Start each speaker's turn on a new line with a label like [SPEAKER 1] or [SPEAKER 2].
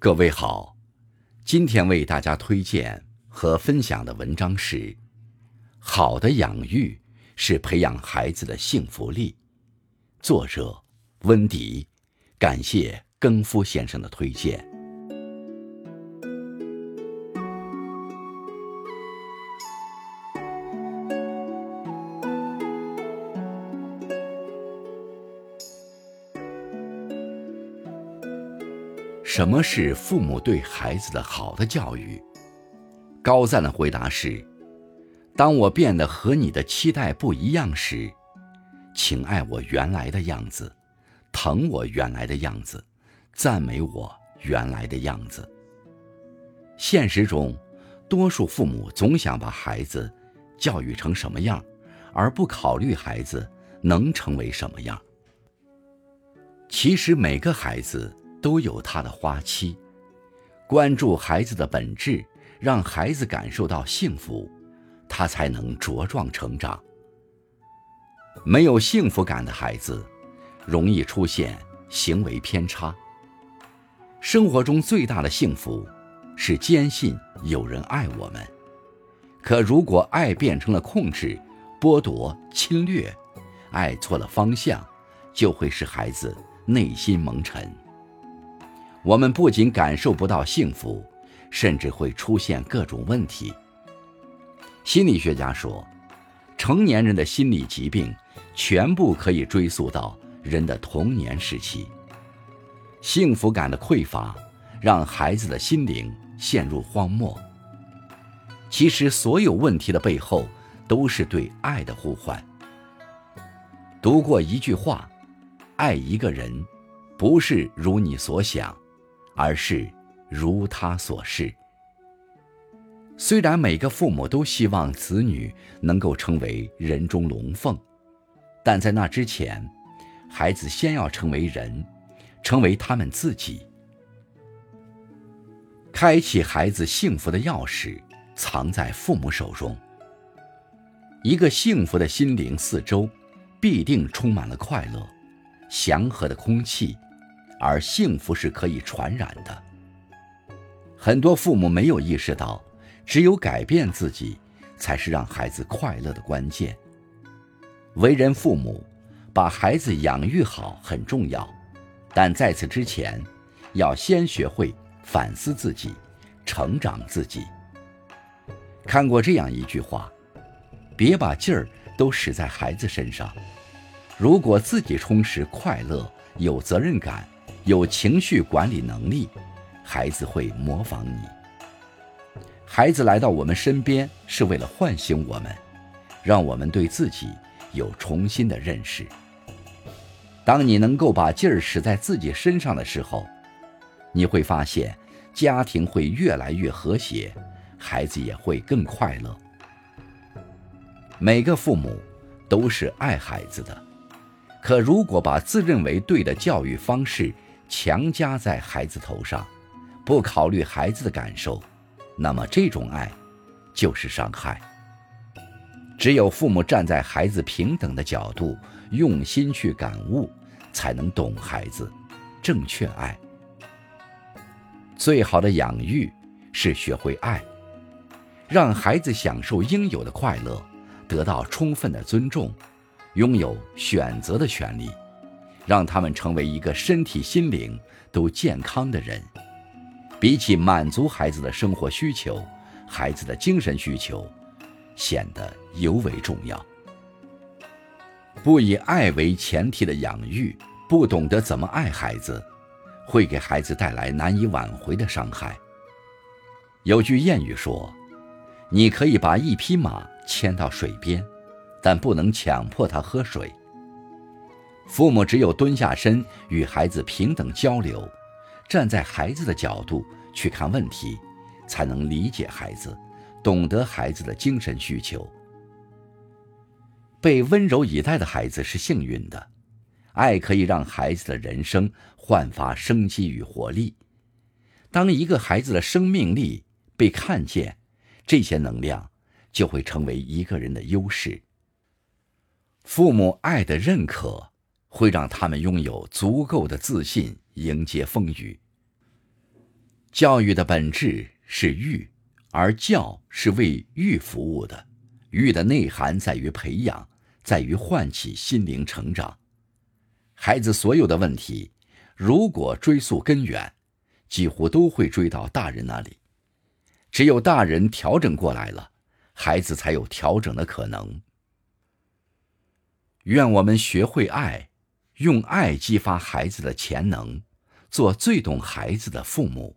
[SPEAKER 1] 各位好，今天为大家推荐和分享的文章是《好的养育是培养孩子的幸福力》，作者温迪，感谢更夫先生的推荐。什么是父母对孩子的好的教育？高赞的回答是：当我变得和你的期待不一样时，请爱我原来的样子，疼我原来的样子，赞美我原来的样子。现实中，多数父母总想把孩子教育成什么样，而不考虑孩子能成为什么样。其实每个孩子。都有他的花期，关注孩子的本质，让孩子感受到幸福，他才能茁壮成长。没有幸福感的孩子，容易出现行为偏差。生活中最大的幸福，是坚信有人爱我们。可如果爱变成了控制、剥夺、侵略，爱错了方向，就会使孩子内心蒙尘。我们不仅感受不到幸福，甚至会出现各种问题。心理学家说，成年人的心理疾病全部可以追溯到人的童年时期。幸福感的匮乏，让孩子的心灵陷入荒漠。其实，所有问题的背后，都是对爱的呼唤。读过一句话：“爱一个人，不是如你所想。”而是如他所示。虽然每个父母都希望子女能够成为人中龙凤，但在那之前，孩子先要成为人，成为他们自己。开启孩子幸福的钥匙藏在父母手中。一个幸福的心灵四周，必定充满了快乐、祥和的空气。而幸福是可以传染的。很多父母没有意识到，只有改变自己，才是让孩子快乐的关键。为人父母，把孩子养育好很重要，但在此之前，要先学会反思自己，成长自己。看过这样一句话：别把劲儿都使在孩子身上。如果自己充实、快乐、有责任感。有情绪管理能力，孩子会模仿你。孩子来到我们身边是为了唤醒我们，让我们对自己有重新的认识。当你能够把劲儿使在自己身上的时候，你会发现家庭会越来越和谐，孩子也会更快乐。每个父母都是爱孩子的，可如果把自认为对的教育方式，强加在孩子头上，不考虑孩子的感受，那么这种爱就是伤害。只有父母站在孩子平等的角度，用心去感悟，才能懂孩子，正确爱。最好的养育是学会爱，让孩子享受应有的快乐，得到充分的尊重，拥有选择的权利。让他们成为一个身体、心灵都健康的人。比起满足孩子的生活需求，孩子的精神需求显得尤为重要。不以爱为前提的养育，不懂得怎么爱孩子，会给孩子带来难以挽回的伤害。有句谚语说：“你可以把一匹马牵到水边，但不能强迫它喝水。”父母只有蹲下身与孩子平等交流，站在孩子的角度去看问题，才能理解孩子，懂得孩子的精神需求。被温柔以待的孩子是幸运的，爱可以让孩子的人生焕发生机与活力。当一个孩子的生命力被看见，这些能量就会成为一个人的优势。父母爱的认可。会让他们拥有足够的自信迎接风雨。教育的本质是育，而教是为育服务的。育的内涵在于培养，在于唤起心灵成长。孩子所有的问题，如果追溯根源，几乎都会追到大人那里。只有大人调整过来了，孩子才有调整的可能。愿我们学会爱，用爱激发孩子的潜能，做最懂孩子的父母。